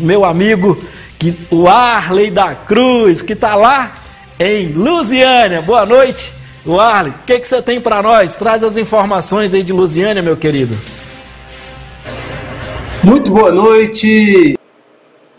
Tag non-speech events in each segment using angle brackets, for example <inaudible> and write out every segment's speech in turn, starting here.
meu amigo, que, o Arley da Cruz, que está lá em Lusiânia. Boa noite, o Arley. O que, que você tem para nós? Traz as informações aí de Lusiânia, meu querido. Muito boa noite,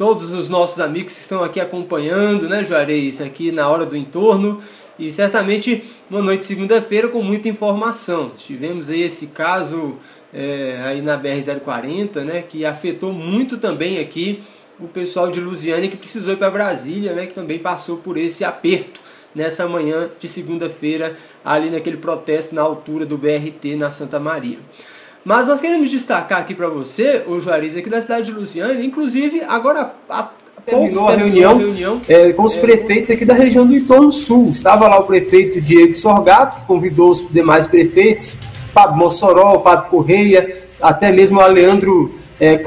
todos os nossos amigos que estão aqui acompanhando, né, Juarez, aqui na hora do entorno. E certamente uma noite de segunda-feira com muita informação. Tivemos aí esse caso é, aí na BR-040, né, que afetou muito também aqui o pessoal de Lusiana que precisou ir para Brasília, né, que também passou por esse aperto nessa manhã de segunda-feira ali naquele protesto na altura do BRT na Santa Maria. Mas nós queremos destacar aqui para você, o Juarez, aqui da cidade de Luciane, inclusive agora a, terminou a reunião, a reunião é, com os é, prefeitos aqui da região do entorno sul. Estava lá o prefeito Diego Sorgato, que convidou os demais prefeitos, Fábio Mossoró, Fábio Correia, até mesmo o Leandro é,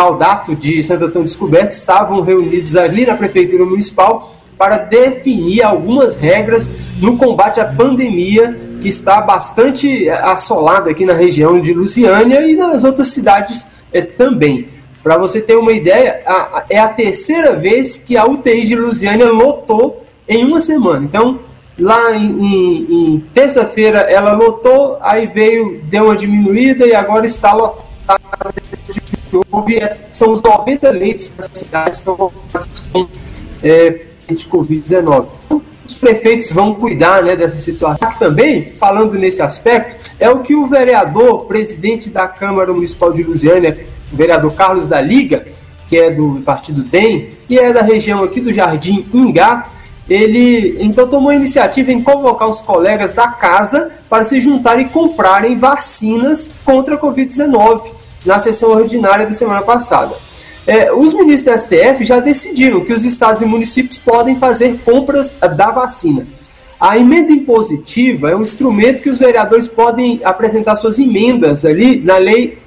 Caldato de Santo Antônio Descoberto, estavam reunidos ali na Prefeitura Municipal para definir algumas regras no combate à pandemia que está bastante assolada aqui na região de Lusiânia e nas outras cidades é, também. Para você ter uma ideia, a, a, é a terceira vez que a UTI de Lusiânia lotou em uma semana. Então, lá em, em, em terça-feira ela lotou, aí veio, deu uma diminuída e agora está lotada novo. É, são os 90 leitos da cidade estão com é, de Covid-19 os prefeitos vão cuidar né, dessa situação. Também, falando nesse aspecto, é o que o vereador, presidente da Câmara Municipal de Lusiânia, o vereador Carlos da Liga, que é do partido DEM, e é da região aqui do Jardim Ingá, ele então tomou a iniciativa em convocar os colegas da casa para se juntarem e comprarem vacinas contra a Covid-19 na sessão ordinária da semana passada. É, os ministros do STF já decidiram que os estados e municípios podem fazer compras da vacina. A emenda impositiva é um instrumento que os vereadores podem apresentar suas emendas ali na lei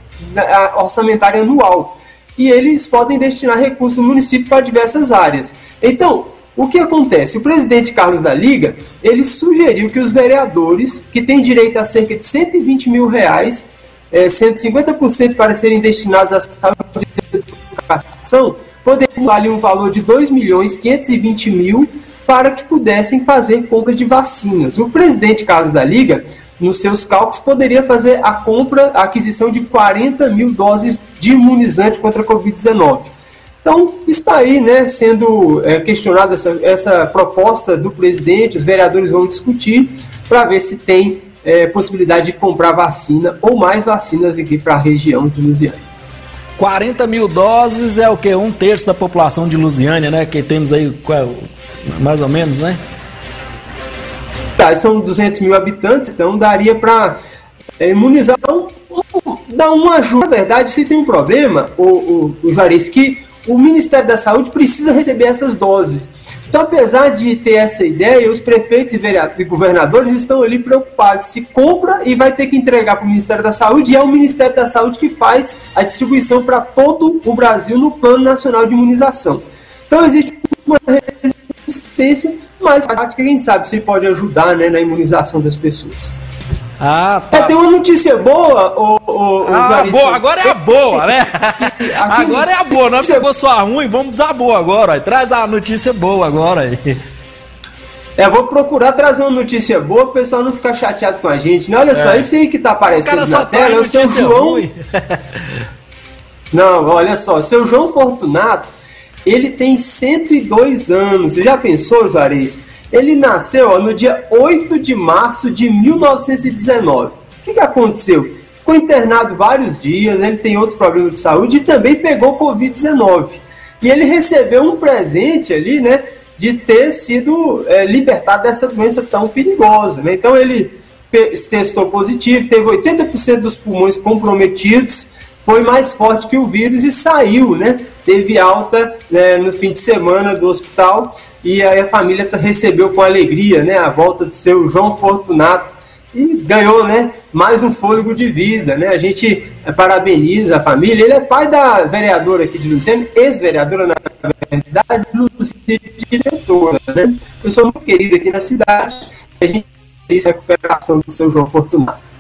orçamentária anual. E eles podem destinar recursos do município para diversas áreas. Então, o que acontece? O presidente Carlos da Liga, ele sugeriu que os vereadores, que têm direito a cerca de 120 mil reais, é, 150% para serem destinados à saúde educação, poderiam dar um valor de 2 milhões 520 mil para que pudessem fazer compra de vacinas. O presidente Carlos da Liga, nos seus cálculos, poderia fazer a compra, a aquisição de 40 mil doses de imunizante contra a Covid-19. Então, está aí né, sendo é, questionada essa, essa proposta do presidente, os vereadores vão discutir para ver se tem é, possibilidade de comprar vacina ou mais vacinas aqui para a região de Lusiana. 40 mil doses é o que? Um terço da população de Lusiânia, né? Que temos aí, mais ou menos, né? Tá, são 200 mil habitantes, então daria para é, imunizar, um, um, dar uma ajuda. Na verdade, se tem um problema, o, o, o Juarez, que o Ministério da Saúde precisa receber essas doses. Então, apesar de ter essa ideia, os prefeitos e, e governadores estão ali preocupados se compra e vai ter que entregar para o Ministério da Saúde, e é o Ministério da Saúde que faz a distribuição para todo o Brasil no Plano Nacional de Imunização. Então, existe uma resistência, mas quem sabe se pode ajudar né, na imunização das pessoas. Ah, tá. É, tem uma notícia boa, o, o, ah, boa, agora é a boa, né? <laughs> agora é a boa, não pegou só a ruim, vamos usar a boa agora. Traz a notícia boa agora aí. É, vou procurar trazer uma notícia boa para o pessoal não ficar chateado com a gente. Né? Olha é. só, esse aí que tá aparecendo na tela é o seu João. <laughs> não, olha só, seu João Fortunato, ele tem 102 anos. Você já pensou, Juarez? Ele nasceu ó, no dia 8 de março de 1919. O que, que aconteceu? Ficou internado vários dias, ele tem outros problemas de saúde e também pegou Covid-19. E ele recebeu um presente ali, né, de ter sido é, libertado dessa doença tão perigosa. Né? Então ele testou positivo, teve 80% dos pulmões comprometidos, foi mais forte que o vírus e saiu, né? Teve alta né, no fim de semana do hospital e aí a família recebeu com alegria né, a volta de seu João Fortunato e ganhou né, mais um fôlego de vida. Né? A gente parabeniza a família. Ele é pai da vereadora aqui de Luciano, ex-vereadora, na verdade, Luciana diretora. Né? Pessoa muito querida aqui na cidade. A gente fez a recuperação do seu João Fortunato.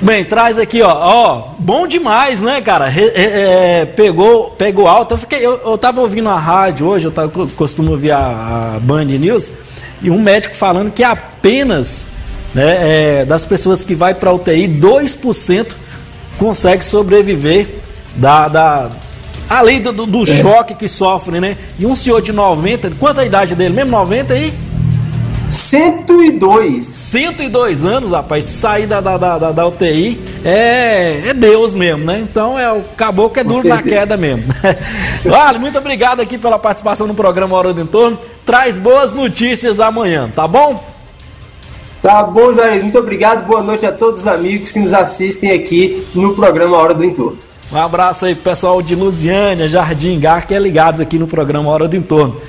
Bem, traz aqui, ó, ó, bom demais, né, cara? É, pegou, pegou alto. Eu fiquei, eu, eu tava ouvindo a rádio hoje, eu, tava, costumo ouvir a, a, Band News e um médico falando que apenas né, é, das pessoas que vai para UTI, 2% consegue sobreviver da, da além do, do, é. choque que sofre, né? E um senhor de 90, quanto a idade dele mesmo? 90 aí? 102. 102 anos, rapaz. Sair da, da, da, da UTI é, é Deus mesmo, né? Então é o caboclo é duro na queda mesmo. <laughs> vale, muito obrigado aqui pela participação no programa Hora do Entorno. Traz boas notícias amanhã, tá bom? Tá bom, Juarez. Muito obrigado. Boa noite a todos os amigos que nos assistem aqui no programa Hora do Entorno. Um abraço aí, pessoal de Lusiânia, Jardim Gar, que é ligados aqui no programa Hora do Entorno.